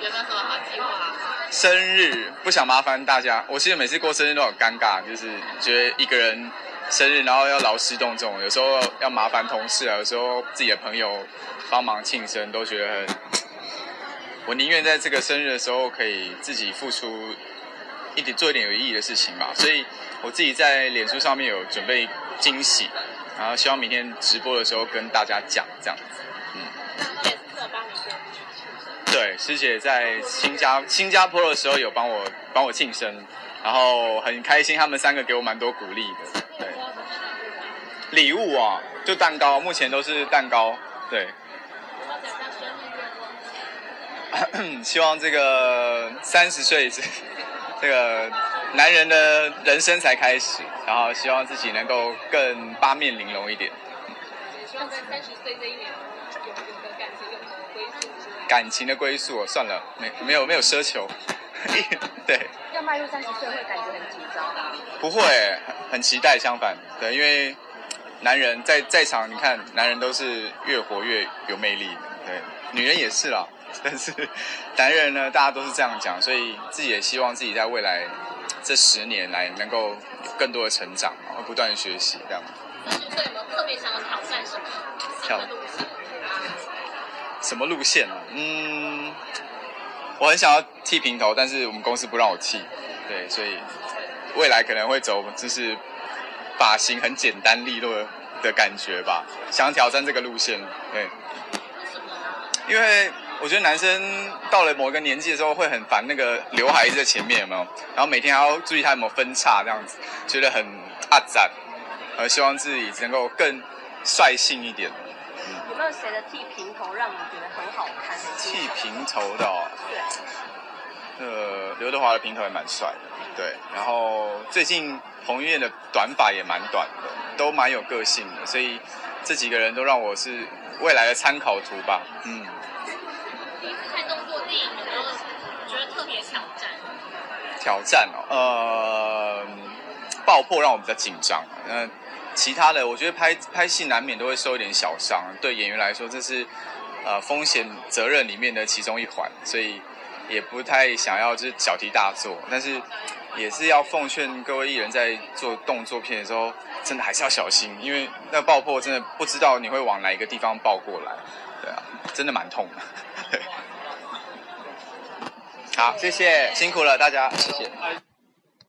有什么好激动啊生日不想麻烦大家，我其实每次过生日都很尴尬，就是觉得一个人生日，然后要劳师动众，有时候要麻烦同事啊，有时候自己的朋友帮忙庆生，都觉得很。我宁愿在这个生日的时候，可以自己付出一点，做一点有意义的事情吧。所以我自己在脸书上面有准备惊喜，然后希望明天直播的时候跟大家讲这样子。师姐在新加新加坡的时候有帮我帮我庆生，然后很开心，他们三个给我蛮多鼓励的。对，礼物啊，就蛋糕，目前都是蛋糕。对，希望这个三十岁是这个男人的人生才开始，然后希望自己能够更八面玲珑一点。希望在三十岁这一年有有个感情有个归宿之类的。感情的归宿，算了，没没有没有奢求。对，要迈入三十岁会感觉很紧张。不会，很很期待。相反，对，因为男人在在场，你看，男人都是越活越有魅力的，对，女人也是啦。但是男人呢，大家都是这样讲，所以自己也希望自己在未来这十年来能够有更多的成长，然后不断的学习，这样。三十岁有没有特别想要挑战什么新的路线？什么路线呢？嗯，我很想要剃平头，但是我们公司不让我剃，对，所以未来可能会走就是发型很简单利落的感觉吧，想挑战这个路线，对，因为我觉得男生到了某一个年纪的时候会很烦那个刘海一直在前面有没有，然后每天还要注意它有没有分叉这样子，觉得很阿展，呃，希望自己能够更率性一点。有没有谁的剃平头让你觉得很好看？剃平头的、哦，对，呃，刘德华的平头也蛮帅的，对。然后最近彭于晏的短发也蛮短的，都蛮有个性的，所以这几个人都让我是未来的参考图吧。嗯，第一次看动作电影有没有觉得特别挑战？挑战哦，呃，爆破让我比较紧张。那、其他的，我觉得拍拍戏难免都会受一点小伤，对演员来说，这是呃风险责任里面的其中一环，所以也不太想要就是小题大做，但是也是要奉劝各位艺人在做动作片的时候，真的还是要小心，因为那爆破真的不知道你会往哪一个地方爆过来，对啊，真的蛮痛的。好，谢谢，辛苦了大家，谢谢。